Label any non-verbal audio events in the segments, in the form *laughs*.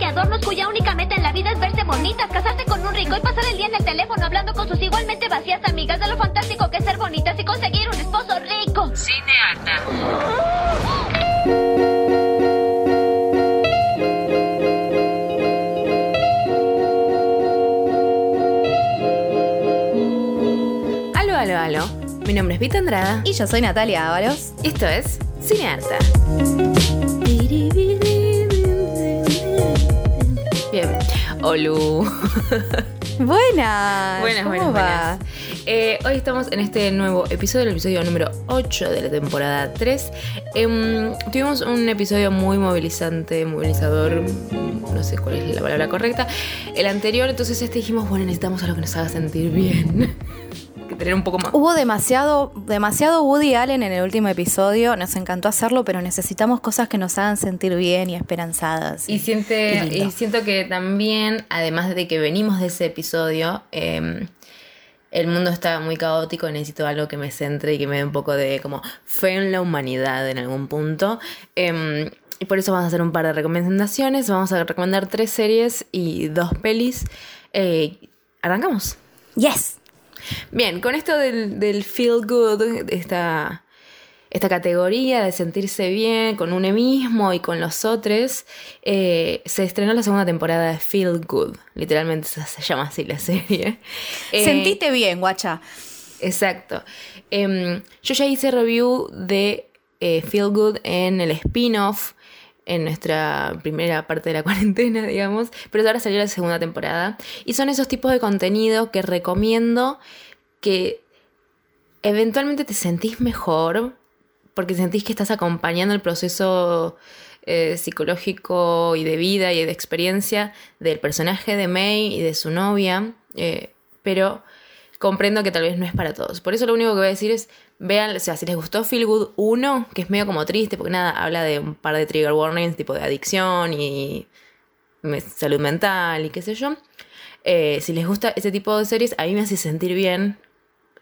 Que adornos cuya única meta en la vida es verse bonitas, casarse con un rico y pasar el día en el teléfono hablando con sus igualmente vacías amigas de lo fantástico que es ser bonitas y conseguir un esposo rico. Cinearta. Aló, aló, aló. Mi nombre es Vita Andrada. Y yo soy Natalia Ábalos. Esto es Cinearta. Olu. Buenas. Buenas, ¿Cómo buenas, va? buenas. Eh, hoy estamos en este nuevo episodio, el episodio número 8 de la temporada 3. Em, tuvimos un episodio muy movilizante, movilizador, no sé cuál es la palabra correcta. El anterior, entonces este dijimos, bueno, necesitamos algo que nos haga sentir bien. Que tener un poco más. Hubo demasiado, demasiado Woody Allen en el último episodio. Nos encantó hacerlo, pero necesitamos cosas que nos hagan sentir bien y esperanzadas. Y, siente, Y lindo. y siento que también, además de que venimos de ese episodio, eh, el mundo está muy caótico necesito algo que me centre y que me dé un poco de como fe en la humanidad en algún punto. Eh, y por eso vamos a hacer un par de recomendaciones. Vamos a recomendar tres series y dos pelis. Eh, ¿Arrancamos? Yes. Bien, con esto del, del feel good, esta, esta categoría de sentirse bien con uno mismo y con los otros, eh, se estrenó la segunda temporada de Feel Good. Literalmente se, se llama así la serie. *laughs* Eh, Sentite bien, guacha. Exacto. Em, yo ya hice review de eh, Feel Good en el spin-off, en nuestra primera parte de la *laughs* cuarentena, digamos, pero ahora salió la segunda temporada. Y son esos tipos de contenido que recomiendo que eventualmente te sentís mejor porque sentís que estás acompañando el proceso eh, psicológico y de vida y de experiencia del personaje de May y de su novia, eh, pero comprendo que tal vez no es para todos. Por eso lo único que voy a decir es, vean, o sea, si les gustó Feel Good 1, que es medio como triste, porque nada, habla de un par de trigger warnings, tipo de adicción y salud mental y qué sé yo. Eh, si les gusta ese tipo de series, a mí me hace sentir bien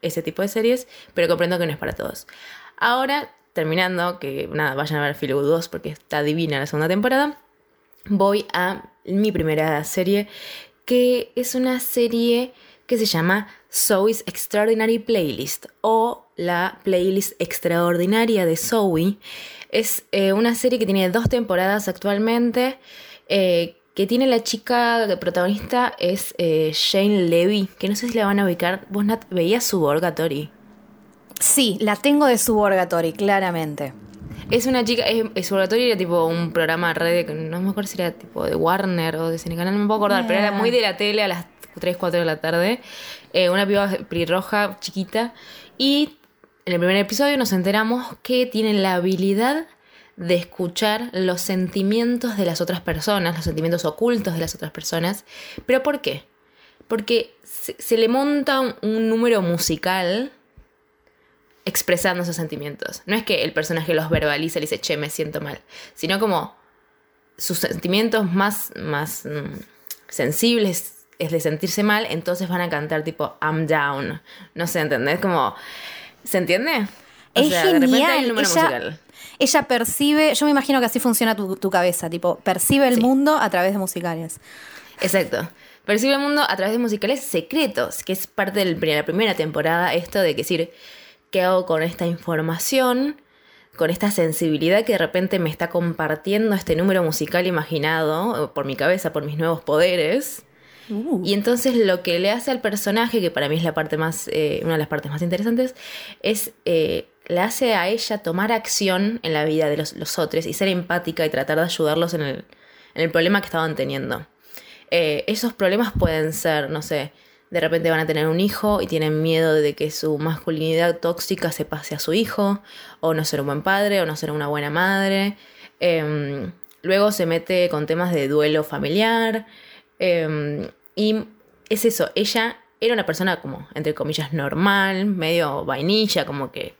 ese tipo de series, pero comprendo que no es para todos. Ahora, terminando, que nada, vayan a ver Feel Good 2 porque está divina la segunda temporada, voy a mi primera serie, que es una serie que se llama Zoe's Extraordinary Playlist o la playlist extraordinaria de Zoe. Es eh, una serie que tiene dos temporadas actualmente. eh, que tiene la chica de protagonista es eh, Shane Levy, que no sé si la van a ubicar. Vos Nat, veías Suborgatory. Sí, la tengo de Suborgatory, claramente. Es una chica, es, es Suborgatory era tipo un programa red, de- no me acuerdo si era tipo de Warner o de Cinecanal, no me puedo acordar, pero era muy de la tele a las 3, 4 de la tarde. Eh, una piba pelirroja, chiquita. Y en el primer episodio nos enteramos que tiene la habilidad de escuchar los sentimientos de las otras personas, los sentimientos ocultos de las otras personas. ¿Pero por qué? Porque se, le monta un número musical expresando esos sentimientos. No es que el personaje los verbaliza y le dice, che, me siento mal, sino como sus sentimientos más, más mm, sensibles es de sentirse mal, entonces van a cantar tipo, I'm down. No sé, ¿entendés? Como, ¿se entiende? O Es sea, de repente hay genial. un número ella, musical. ella percibe, yo me imagino que así funciona tu, tu cabeza, tipo, percibe el Sí. mundo a través de musicales. Exacto. Percibe el mundo a través de musicales secretos, que es parte de la primera temporada, esto de decir, ¿qué hago con esta información? Con esta sensibilidad que de repente me está compartiendo este número musical imaginado eh, por mi cabeza, por mis nuevos poderes. Uh. Y entonces lo que le hace al personaje, que para mí es la parte más, eh, una de las partes más interesantes, es eh, le hace a ella tomar acción en la vida de los, los otros y ser empática y tratar de ayudarlos en el, en el problema que estaban teniendo. Eh, esos problemas pueden ser, no sé, de repente van a tener un hijo y tienen miedo de que su masculinidad tóxica se pase a su hijo, o no ser un buen padre, o no ser una buena madre. Em, luego se mete con temas de duelo familiar. em, y es eso, ella era una persona como, entre comillas, normal, medio vainilla, como que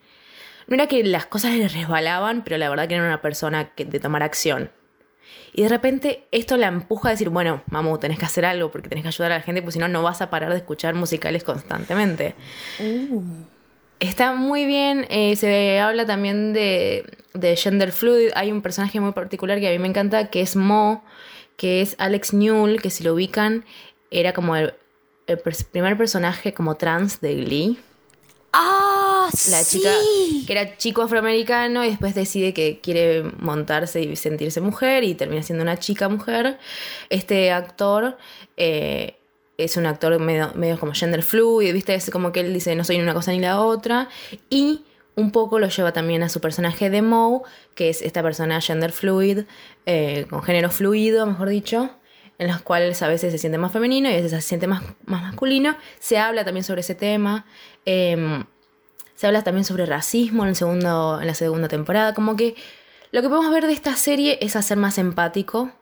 no era que las cosas le resbalaban, pero la verdad que era una persona que, de tomar acción. Y de repente esto la empuja a decir, bueno, mamu, tenés que hacer algo porque tenés que ayudar a la gente, porque si no, no vas a parar de escuchar musicales constantemente. Está muy bien, eh, se habla también de, de gender fluid. Hay un personaje muy particular que a mí me encanta, que es Mo, que es Alex Newell, que si lo ubican, era como el, el primer personaje como trans de Glee. ¡Ah! La sí! chica que era chico afroamericano y después decide que quiere montarse y sentirse mujer y termina siendo una chica mujer. Este actor eh, es un actor medio, medio como gender fluid, ¿viste? Es como que él dice no soy ni una cosa ni la otra. Y un poco lo lleva también a su personaje de Moe, que es esta persona gender fluid, eh, con género fluido, mejor dicho, en los cuales a veces se siente más femenino y a veces se siente más, más masculino. Se habla también sobre ese tema. em, se habla también sobre racismo en, el segundo, en la segunda temporada. Como que lo que podemos ver de esta serie es hacer más empático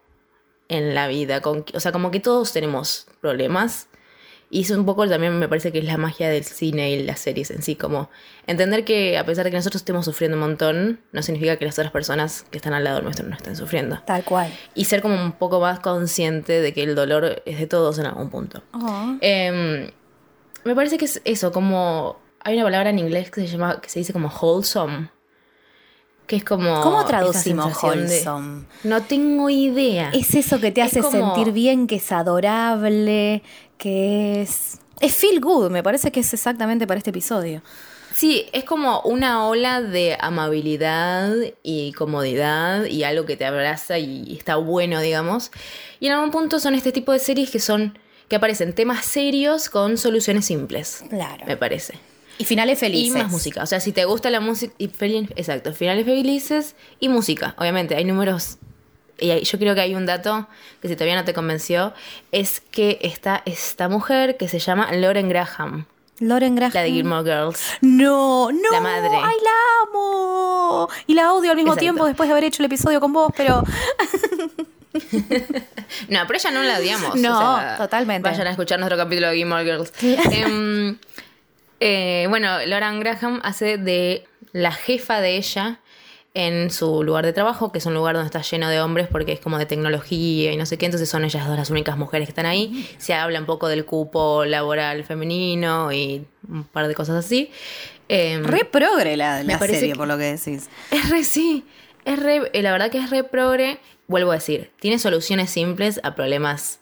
en la vida. Con, o sea, como que todos tenemos problemas. Y eso un poco también me parece que es la magia del cine y las series en sí. Como entender que a pesar de que nosotros estemos sufriendo un montón, no significa que las otras personas que están al lado nuestro no estén sufriendo. Tal cual. Y ser como un poco más consciente de que el dolor es de todos en algún punto. Eh, me parece que es eso, como hay una palabra en inglés que se llama, que se dice como wholesome, que es como ¿Cómo traducimos de- wholesome? no tengo idea. Es eso que te Es hace como- sentir bien, que es adorable, que es... Es feel good, me parece que es exactamente para este episodio. Sí, es como una ola de amabilidad y comodidad y algo que te abraza y está bueno, digamos. Y en algún punto son este tipo de series que son que aparecen temas serios con soluciones simples. Claro. Me parece. Y finales felices. Y más música. O sea, si te gusta la música. Exacto, finales felices y música. Obviamente, hay números. Y hay- yo creo que hay un dato que si todavía no te convenció, es que está esta mujer que se llama Lauren Graham, Lauren Graham. la de Gilmore Girls. No, no. La madre. Ay, la amo. Y la odio al mismo Exacto. tiempo después de haber hecho el episodio con vos, pero *laughs* No, pero ella no la odiamos. No, totalmente. Vayan a escuchar nuestro capítulo de Gilmore Girls. Em, eh, bueno, Lauren Graham hace de la jefa de ella en su lugar de trabajo, que es un lugar donde está lleno de hombres porque es como de tecnología y no sé qué, entonces son ellas dos las únicas mujeres que están ahí. Se habla un poco del cupo laboral femenino y un par de cosas así. Em, re progre la, la serie, por lo que decís. es re, sí. Es re, eh, la verdad que es re progre. Vuelvo a decir, tiene soluciones simples a problemas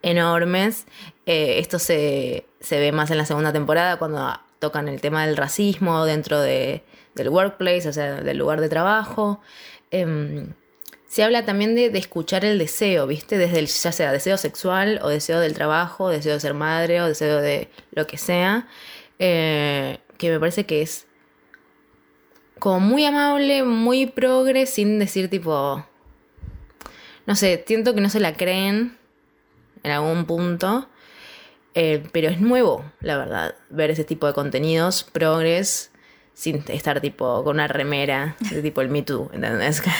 enormes. Eh, esto se, se ve más en la segunda temporada cuando tocan el tema del racismo dentro de, del workplace, o sea, del lugar de trabajo. Em, se habla también de, de escuchar el deseo, ¿viste? Desde el, ya sea deseo sexual o deseo del trabajo, deseo de ser madre o deseo de lo que sea. Eh, que me parece que es como muy amable, muy progre, sin decir tipo. No sé, siento que no se la creen en algún punto. Eh, pero es nuevo, la verdad, ver ese tipo de contenidos progres sin estar tipo con una remera de tipo el Me Too, ¿entendés? *laughs*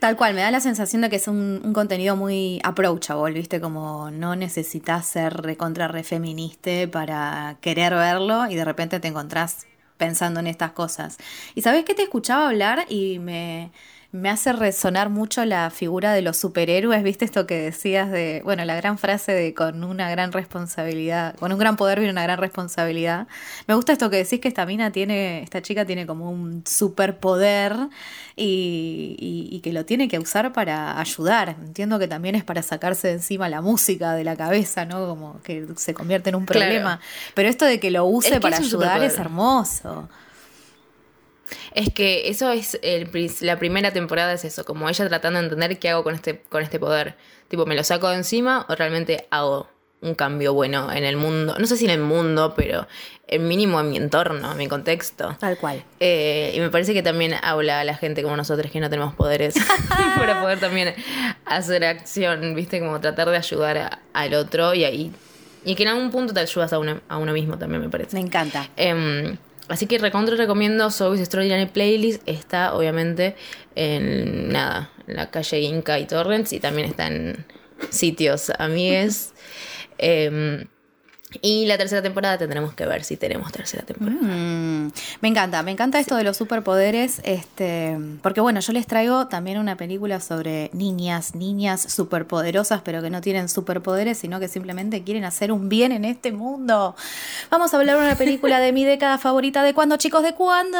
Tal cual, me da la sensación de que es un, contenido muy approachable, ¿viste? Como no necesitas ser recontra re feministe para querer verlo y de repente te encontrás pensando en estas cosas. Y sabes que te escuchaba hablar y me, me hace resonar mucho la figura de los superhéroes, ¿viste? Esto que decías de, bueno, la gran frase de con una gran responsabilidad, con un gran poder viene una gran responsabilidad. Me gusta esto que decís que esta mina tiene, esta chica tiene como un superpoder y, y- y que lo tiene que usar para ayudar. Entiendo que también es para sacarse de encima la música de la cabeza, ¿no? Como que se convierte en un Claro. problema. Pero esto de que lo use Es que para ayudar es hermoso. Es que eso es el, la primera temporada es eso, como ella tratando de entender qué hago con este, con este poder. Tipo, ¿me lo saco de encima o realmente hago un cambio bueno en el mundo? No sé si en el mundo, pero el mínimo en mi entorno, en mi contexto. Tal cual. Eh, y me parece que también habla a la gente como nosotros que no tenemos poderes *laughs* para poder también hacer acción, ¿viste? Como tratar de ayudar a- al otro y ahí. Y que en algún punto te ayudas a uno, a uno mismo también, me parece. Me encanta. Em, así que recontra recomiendo Soul's Extraordinary Playlist. Está obviamente en nada, en la calle Inca y Torrents y también está en sitios amigues. *laughs* Em, Y la tercera temporada tendremos que ver si tenemos tercera temporada. Mm, me encanta, me encanta esto de los superpoderes, este, porque bueno, yo les traigo también una película sobre niñas, niñas superpoderosas, pero que no tienen superpoderes, sino que simplemente quieren hacer un bien en este mundo. Vamos a hablar de una película de mi década favorita, ¿de cuándo, chicos? ¿De cuándo?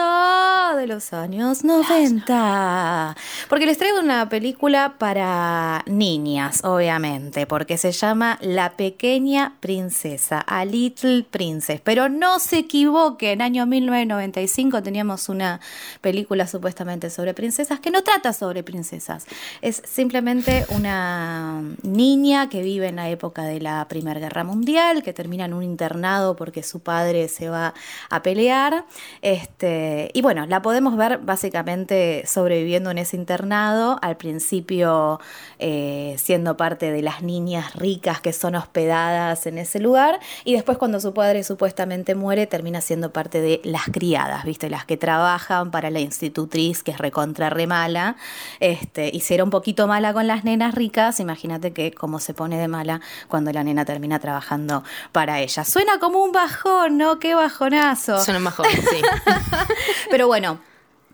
De los años 90. Porque les traigo una película para niñas, obviamente, porque se llama La pequeña princesa. A Little Princess. Pero no se equivoquen, año 1995 teníamos una película supuestamente sobre princesas que no trata sobre princesas. Es simplemente una niña que vive en la época de la Primera Guerra Mundial, que termina en un internado porque su padre se va a pelear. Este, y bueno, la podemos ver básicamente sobreviviendo en ese internado, al principio eh, siendo parte de las niñas ricas que son hospedadas en ese lugar y después cuando su padre supuestamente muere termina siendo parte de las criadas, ¿viste? Las que trabajan para la institutriz que es recontra re mala. Este, y si era un poquito mala con las nenas ricas, imagínate que cómo se pone de mala cuando la nena termina trabajando para ella. Suena como un bajón, ¿no? Qué bajonazo. Suena un bajón, sí. *laughs* Pero bueno,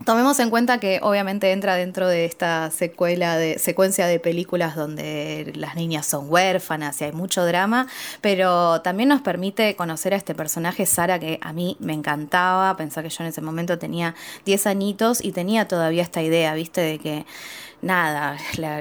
Tomemos en cuenta que obviamente entra dentro de esta secuela de secuencia de películas donde las niñas son huérfanas y hay mucho drama, pero también nos permite conocer a este personaje Sara que a mí me encantaba, pensar que yo en ese momento tenía 10 añitos y tenía todavía esta idea, ¿viste? De que nada,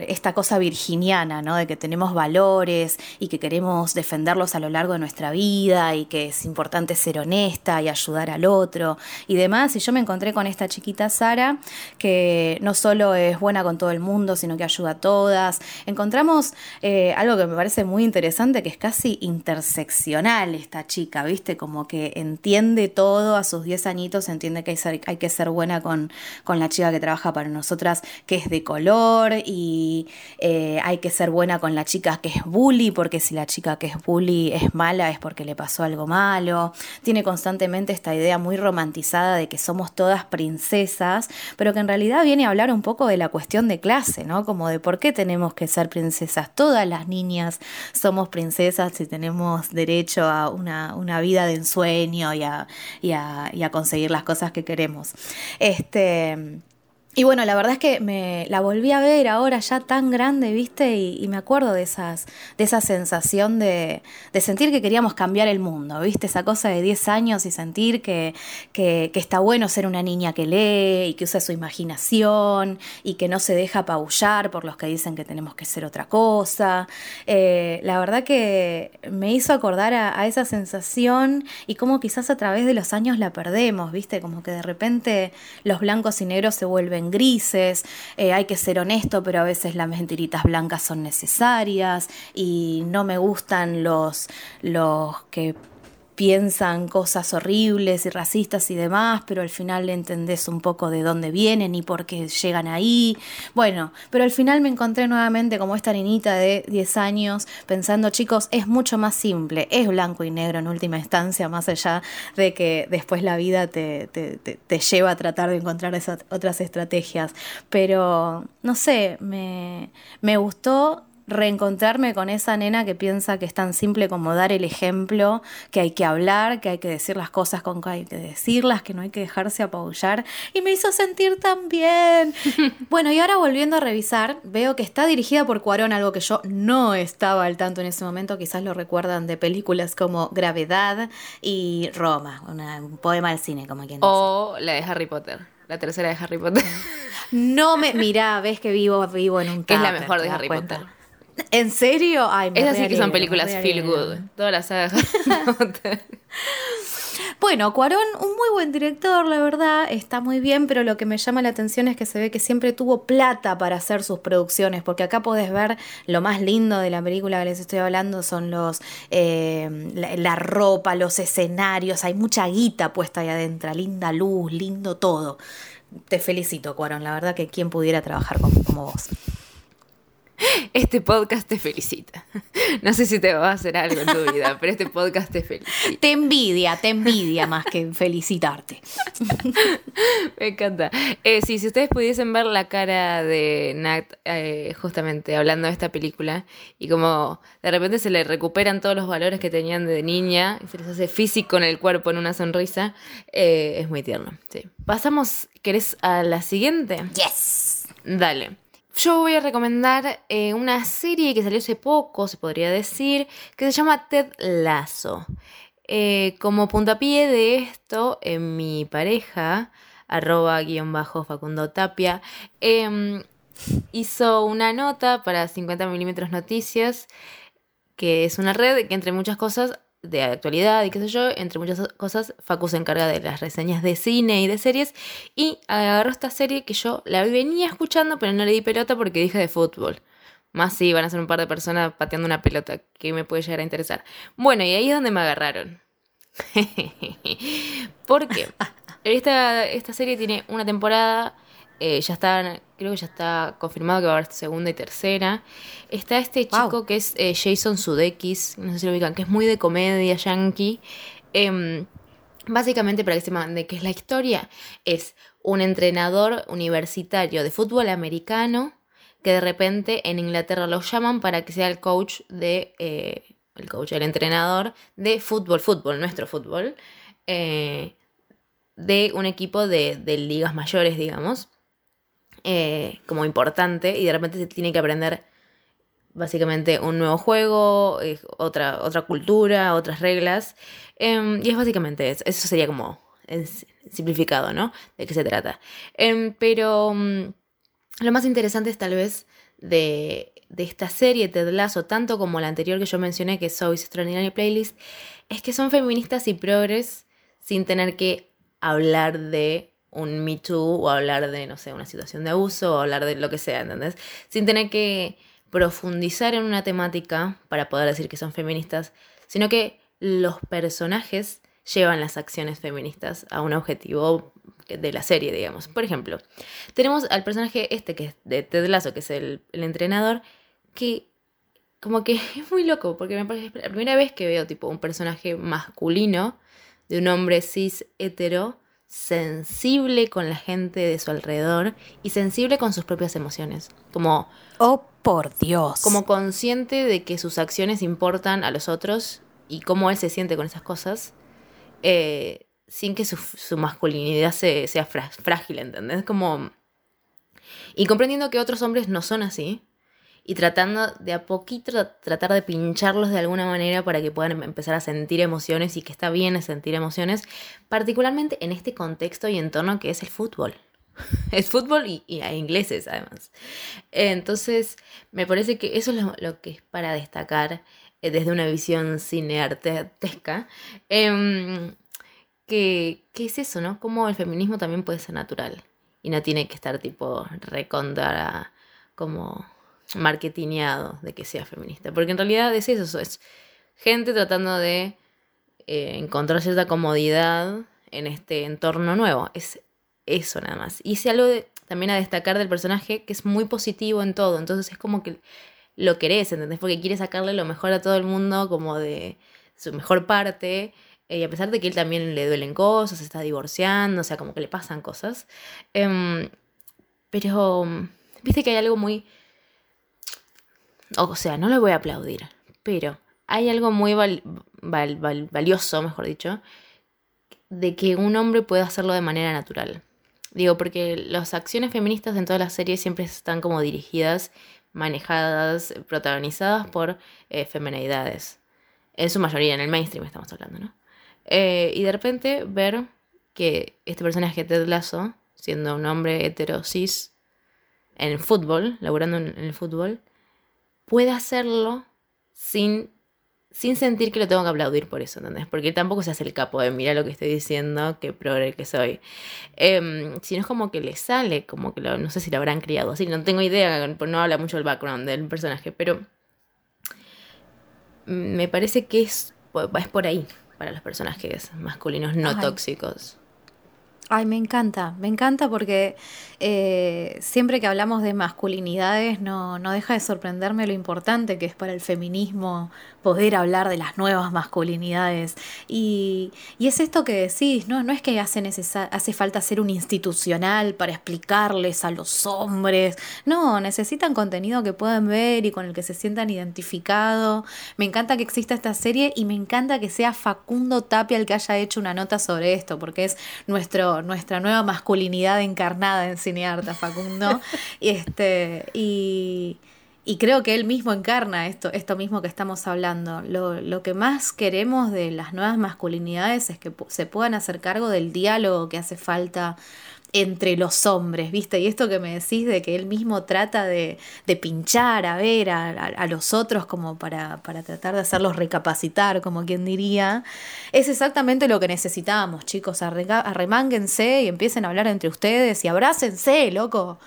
esta cosa virginiana, ¿no? De que tenemos valores y que queremos defenderlos a lo largo de nuestra vida y que es importante ser honesta y ayudar al otro y demás. Y yo me encontré con esta chiquita Sara, que no solo es buena con todo el mundo, sino que ayuda a todas. Encontramos eh, algo que me parece muy interesante, que es casi interseccional esta chica, ¿viste? Como que entiende todo a sus 10 añitos, entiende que hay, hay que ser buena con, con la chica que trabaja para nosotras, que es de color y eh, hay que ser buena con la chica que es bully, porque si la chica que es bully es mala es porque le pasó algo malo. Tiene constantemente esta idea muy romantizada de que somos todas princesas, pero que en realidad viene a hablar un poco de la cuestión de clase, ¿no? Como de por qué tenemos que ser princesas. Todas las niñas somos princesas y tenemos derecho a una, vida de ensueño y a, y a conseguir las cosas que queremos. Este. Y bueno, la verdad es que me la volví a ver ahora ya tan grande, ¿viste? Y, me acuerdo de esas, de esa sensación de, de, sentir que queríamos cambiar el mundo, ¿viste? Esa cosa de 10 años y sentir que, que, está bueno ser una niña que lee y que usa su imaginación y que no se deja apabullar por los que dicen que tenemos que ser otra cosa. Eh, la verdad que me hizo acordar a, a esa sensación y cómo quizás a través de los años la perdemos, ¿viste? Como que de repente los blancos y negros se vuelven grises, eh, hay que ser honesto, pero a veces las mentiritas blancas son necesarias y no me gustan los, los que piensan cosas horribles y racistas y demás, pero al final entendés un poco de dónde vienen y por qué llegan ahí. Bueno, pero al final me encontré nuevamente como esta niñita de 10 años pensando, chicos, es mucho más simple, es blanco y negro en última instancia, más allá de que después la vida te, te, te, lleva a tratar de encontrar otras estrategias. Pero, no sé, me, me gustó reencontrarme con esa nena que piensa que es tan simple como dar el ejemplo, que hay que hablar, que hay que decir las cosas con que hay que decirlas, que no hay que dejarse apabullar. Y me hizo sentir tan bien. *laughs* bueno, y ahora volviendo a revisar, veo que está dirigida por Cuarón, algo que yo no estaba al tanto en ese momento. Quizás lo recuerdan de películas como Gravedad y Roma, un poema del cine, como quien dice. O la de Harry Potter. La tercera de Harry Potter. No me. Mirá, ves que vivo, vivo en un *laughs* Que es la mejor de Harry Potter. ¿En serio? Ay, me Esas sí que son películas feel good. Todas las sagas. *laughs* Bueno, Cuarón, un muy buen director, la verdad, está muy bien, pero lo que me llama la atención es que se ve que siempre tuvo plata para hacer sus producciones, porque acá podés ver lo más lindo de la película que les estoy hablando son los eh, la, ropa, los escenarios, hay mucha guita puesta ahí adentro, linda luz, lindo todo. Te felicito, Cuarón, la verdad que quien pudiera trabajar como vos. Este podcast te felicita. No sé si te va a hacer algo en tu vida, pero este podcast te felicita. Te envidia, te envidia más que felicitarte. *laughs* Me encanta. Eh, sí, si ustedes pudiesen ver la cara de Nat eh, justamente hablando de esta película y como de repente se le recuperan todos los valores que tenían de niña y se les hace físico en el cuerpo en una sonrisa, eh, es muy tierno. Sí. Pasamos, ¿querés a la siguiente? Yes. Dale. Yo voy a recomendar eh, una serie que salió hace poco, se podría decir, que se llama Ted Lasso. Eh, como puntapié de esto, en mi pareja, arroba guion bajo Facundo Tapia, em, hizo una nota para 50 milímetros noticias, que es una red que entre muchas cosas de actualidad y qué sé yo, entre muchas cosas, Facu se encarga de las reseñas de cine y de series y agarró esta serie que yo la venía escuchando pero no le di pelota porque dije de fútbol. Más sí, van a ser un par de personas pateando una pelota que me puede llegar a interesar. Bueno, y ahí es donde me agarraron. *laughs* porque *laughs* esta, esta serie tiene una temporada eh, ya está, creo que ya está confirmado que va a haber segunda y tercera. Está este chico que es eh, Jason Sudeikis, no sé si lo ubican, que es muy de comedia yankee. Em, básicamente, para que sepan de qué es la historia, es un entrenador universitario de fútbol americano que de repente en Inglaterra lo llaman para que sea el coach de... Eh, el coach, el entrenador de fútbol, fútbol, nuestro fútbol, de un equipo de, de ligas mayores, digamos. Eh, como importante y de repente se tiene que aprender básicamente un nuevo juego, eh, otra, otra cultura, otras reglas. Em, y es básicamente eso. Eso sería como simplificado, ¿no? De qué se trata. Em, pero mm, lo más interesante es tal vez de, de, esta serie Ted Lasso, tanto como la anterior que yo mencioné, que es Soy's Extraordinary Playlist, es que son feministas y progres sin tener que hablar de un Me Too o hablar de, no sé, una situación de abuso o hablar de lo que sea, ¿entendés? Sin tener que profundizar en una temática para poder decir que son feministas, sino que los personajes llevan las acciones feministas a un objetivo de la serie, digamos. Por ejemplo, tenemos al personaje este que es de Ted Lasso, que es el, entrenador, que como que *laughs* es muy loco, porque me parece la primera vez que veo tipo un personaje masculino de un hombre cis hetero sensible con la gente de su alrededor y sensible con sus propias emociones. Como. Oh, por Dios. Como consciente de que sus acciones importan a los otros y cómo él se siente con esas cosas. Eh, sin que su, masculinidad sea frágil, ¿entendés? Como. Y comprendiendo que otros hombres no son así y tratando de a poquito tratar de pincharlos de alguna manera para que puedan empezar a sentir emociones y que está bien sentir emociones, particularmente en este contexto y entorno que es el fútbol. *laughs* Es fútbol y, a ingleses además. Entonces, me parece que eso es lo, que es para destacar eh, desde una visión cineartesca. Em, que, que, es eso, ¿no? Como el feminismo también puede ser natural y no tiene que estar tipo recontra como marketingado de que sea feminista. Porque en realidad es eso, es gente tratando de eh, encontrar cierta comodidad en este entorno nuevo. Es eso nada más. Y si algo también a destacar del personaje que es muy positivo en todo. Entonces es como que lo querés, ¿entendés? Porque quiere sacarle lo mejor a todo el mundo, como de su mejor parte. Eh, y a pesar de que él también le duelen cosas, está divorciando, o sea, como que le pasan cosas. Em, pero, viste que hay algo muy o sea, no le voy a aplaudir, pero hay algo muy valioso, mejor dicho, de que un hombre pueda hacerlo de manera natural. Digo, porque las acciones feministas en todas las series siempre están como dirigidas, manejadas, protagonizadas por eh, femenidades. En su mayoría, en el mainstream estamos hablando, ¿no? Eh, y de repente ver que este personaje Ted Lasso, siendo un hombre hetero cis en fútbol, laburando en el fútbol, puede hacerlo sin, sin sentir que lo tengo que aplaudir por eso, ¿entendés? Porque él tampoco se hace el capo de mira lo que estoy diciendo, qué progre que soy. Eh, sino es como que le sale, como que lo, no sé si lo habrán criado así, no tengo idea, no habla mucho del background del personaje, pero me parece que es, es por ahí para los personajes masculinos no tóxicos. Ay, me encanta, me encanta porque eh, siempre que hablamos de masculinidades no, no deja de sorprenderme lo importante que es para el feminismo poder hablar de las nuevas masculinidades. Y, y es esto que decís, ¿no? No es que hace, hace falta ser un institucional para explicarles a los hombres, no, necesitan contenido que puedan ver y con el que se sientan identificados. Me encanta que exista esta serie y me encanta que sea Facundo Tapia el que haya hecho una nota sobre esto, porque es nuestro nuestra nueva masculinidad encarnada en cinearta, Facundo. *laughs* y, este, y, creo que él mismo encarna esto, esto mismo que estamos hablando. Lo, lo, que más queremos de las nuevas masculinidades es que se puedan hacer cargo del diálogo que hace falta entre los hombres, ¿viste? Y esto que me decís de que él mismo trata de, de pinchar, a ver a, los otros como para, para, tratar de hacerlos recapacitar, como quien diría, es exactamente lo que necesitábamos, chicos. Arremánguense y empiecen a hablar entre ustedes y abrácense, loco.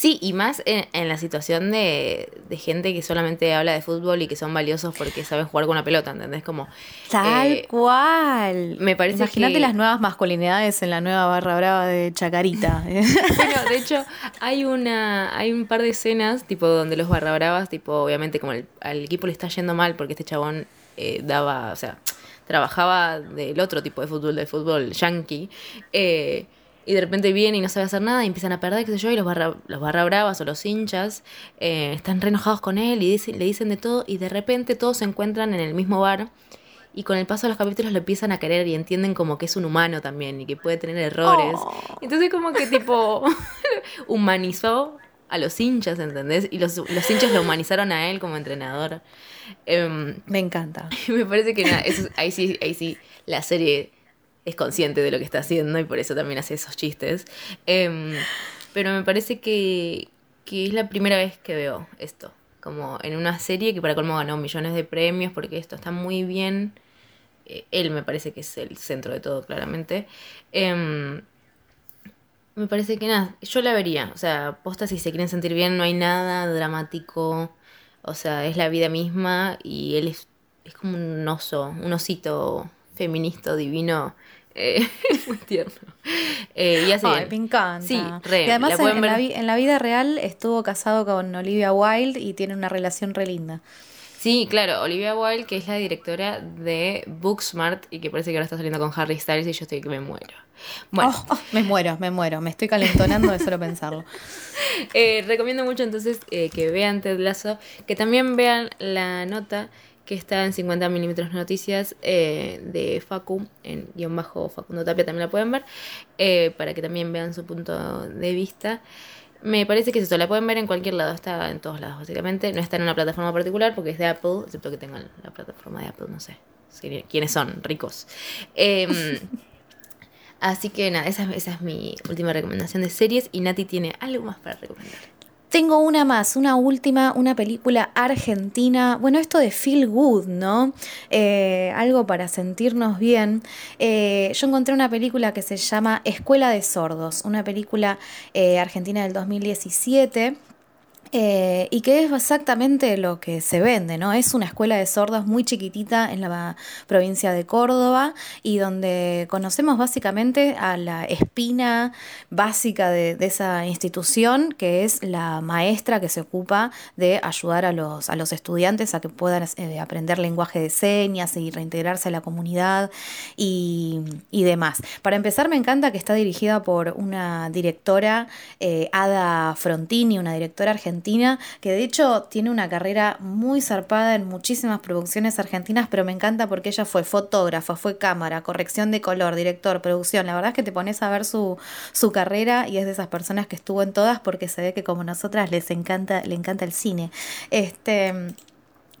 Sí, y más en, la situación de, gente que solamente habla de fútbol y que son valiosos porque saben jugar con una pelota, ¿entendés? Como, Tal eh, cual. Me parece Imagínate las nuevas masculinidades en la nueva barra brava de Chacarita. *laughs* bueno, de hecho, hay una hay un par de escenas, tipo, donde los barra bravas, tipo, obviamente, como al equipo le está yendo mal porque este chabón eh, daba, o sea, trabajaba del otro tipo de fútbol, del fútbol yankee. Eh, y de repente viene y no sabe hacer nada y empiezan a perder, qué sé yo, y los barra, los barra bravas o los hinchas eh, están re enojados con él y le dicen de todo y de repente todos se encuentran en el mismo bar y con el paso de los capítulos lo empiezan a querer y entienden como que es un humano también y que puede tener errores. Oh. Entonces como que tipo *laughs* humanizó a los hinchas, ¿entendés? Y los, los hinchas lo humanizaron a él como entrenador. Em, me encanta. *laughs* Me parece que nada, ahí sí, ahí sí, la serie es consciente de lo que está haciendo y por eso también hace esos chistes. Em, pero me parece que, es la primera vez que veo esto. Como en una serie que para colmo ganó millones de premios porque esto está muy bien. Eh, él me parece que es el centro de todo, claramente. Em, me parece que nada, yo la vería. O sea, posta si se quieren sentir bien, no hay nada dramático. O sea, es la vida misma y él es, es como un oso, un osito feminista divino eh, *laughs* muy tierno. Eh, y así me encanta. Sí, y además en, la, vida real estuvo casado con Olivia Wilde y tiene una relación re linda. Sí, claro, Olivia Wilde, que es la directora de Booksmart y que parece que ahora está saliendo con Harry Styles y yo estoy que me muero. Bueno, oh, oh, me muero, me muero, me estoy calentonando de solo pensarlo. *laughs* Eh, recomiendo mucho entonces que vean Ted Lasso, que también vean la nota que está en 50 milímetros noticias eh, de Facu, en guion bajo Facundo Tapia, también la pueden ver, eh, para que también vean su punto de vista. Me parece que es eso, la pueden ver en cualquier lado, está en todos lados básicamente, no está en una plataforma particular porque es de Apple, excepto que tengan la plataforma de Apple, no sé quiénes son, ricos. Em, *laughs* así que nada, esa, esa es mi última recomendación de series y Nati tiene algo más para recomendar. Tengo una más, una última, una película argentina. Bueno, esto de Feel Good, ¿no? Eh, algo para sentirnos bien. Eh, yo encontré una película que se llama Escuela de Sordos, una película eh, argentina del 2017 eh, y que es exactamente lo que se vende, ¿no? Es una escuela de sordos muy chiquitita en la provincia de Córdoba y donde conocemos básicamente a la espina básica de, esa institución, que es la maestra que se ocupa de ayudar a los, a los estudiantes a que puedan eh, aprender lenguaje de señas y reintegrarse a la comunidad y, demás. Para empezar, me encanta que está dirigida por una directora, eh, Ada Frontini, una directora argentina que de hecho tiene una carrera muy zarpada en muchísimas producciones argentinas, pero me encanta porque ella fue fotógrafa, fue cámara, corrección de color, director, producción. La verdad es que te pones a ver su, su carrera y es de esas personas que estuvo en todas porque se ve que como nosotras les encanta, le encanta el cine. Este,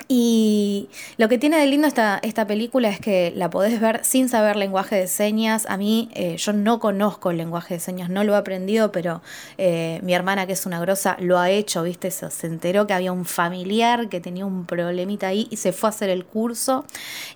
y lo que tiene de lindo esta, esta película es que la podés ver sin saber lenguaje de señas. A mí, eh, yo no conozco el lenguaje de señas, no lo he aprendido, pero eh, mi hermana, que es una grosa, lo ha hecho, ¿viste? Se, se enteró que había un familiar que tenía un problemita ahí y se fue a hacer el curso.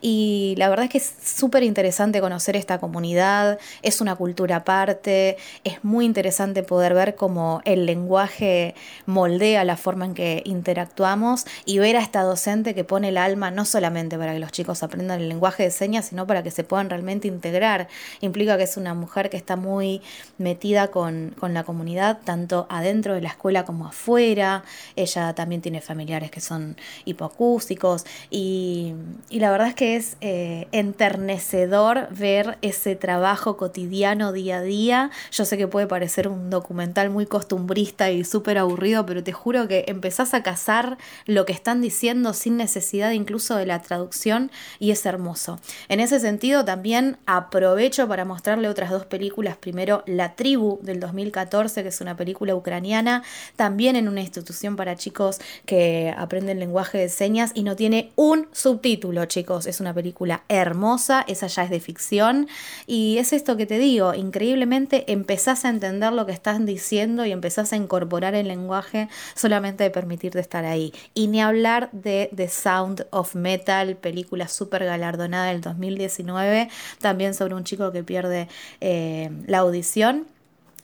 Y la verdad es que es súper interesante conocer esta comunidad, es una cultura aparte, es muy interesante poder ver cómo el lenguaje moldea la forma en que interactuamos y ver a esta docente que pone el alma no solamente para que los chicos aprendan el lenguaje de señas, sino para que se puedan realmente integrar. Implica que es una mujer que está muy metida con, con la comunidad, tanto adentro de la escuela como afuera. Ella también tiene familiares que son hipoacústicos y, y la verdad es que es eh, enternecedor ver ese trabajo cotidiano día a día. Yo sé que puede parecer un documental muy costumbrista y súper aburrido, pero te juro que empezás a cazar lo que están diciendo sin necesidad incluso de la traducción y es hermoso. En ese sentido también aprovecho para mostrarle otras dos películas. Primero, La Tribu del 2014, que es una película ucraniana, también en una institución para chicos que aprenden lenguaje de señas y no tiene un subtítulo, chicos. Es una película hermosa, esa ya es de ficción y es esto que te digo, increíblemente empezás a entender lo que están diciendo y empezás a incorporar el lenguaje solamente de permitirte estar ahí. Y ni hablar de The Sound of Metal, película súper galardonada del 2019, también sobre un chico que pierde eh, la audición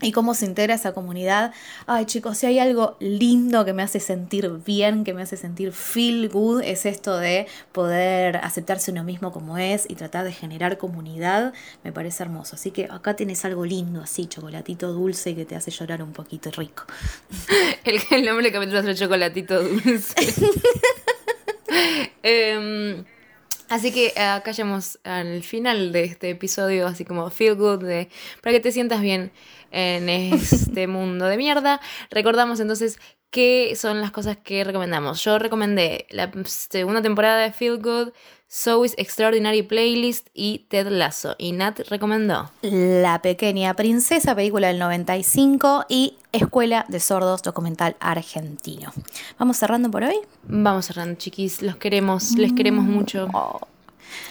y cómo se integra esa comunidad. Ay chicos, si hay algo lindo que me hace sentir bien, que me hace sentir feel good, es esto de poder aceptarse uno mismo como es y tratar de generar comunidad, me parece hermoso. Así que acá tienes algo lindo, así, chocolatito dulce que te hace llorar un poquito rico. *laughs* el, el nombre que me trae el chocolatito dulce. *laughs* *laughs* Em, así que acá llegamos al final de este episodio, así como feel good, de, para que te sientas bien en este *laughs* mundo de mierda. Recordamos entonces qué son las cosas que recomendamos. Yo recomendé la segunda temporada de Feel Good, Zoe's Extraordinary Playlist y Ted Lasso. Y Nat recomendó La Pequeña Princesa, película del 95 y Escuela de Sordos, documental argentino. ¿Vamos cerrando por hoy? Vamos cerrando, chiquis. Los queremos, les queremos mucho. Oh.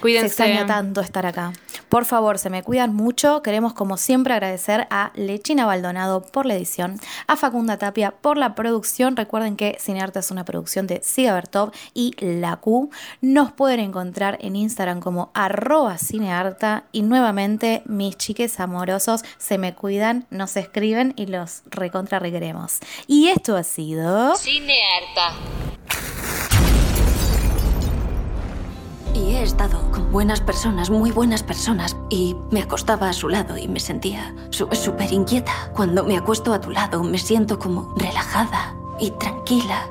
Cuídense. Se extraña tanto estar acá. Por favor, se me cuidan mucho. Queremos, como siempre, agradecer a Lechina Baldonado por la edición, a Facunda Tapia por la producción. Recuerden que Cinearta es una producción de Siga Bertov y La Q. Nos pueden encontrar en Instagram como arroba cinearta. Y nuevamente, mis chiques amorosos se me cuidan, nos escriben y los recontra requeremos. Y esto ha sido. Cinearta. Y he estado con buenas personas, muy buenas personas, y me acostaba a su lado y me sentía súper inquieta. Cuando me acuesto a tu lado me siento como relajada y tranquila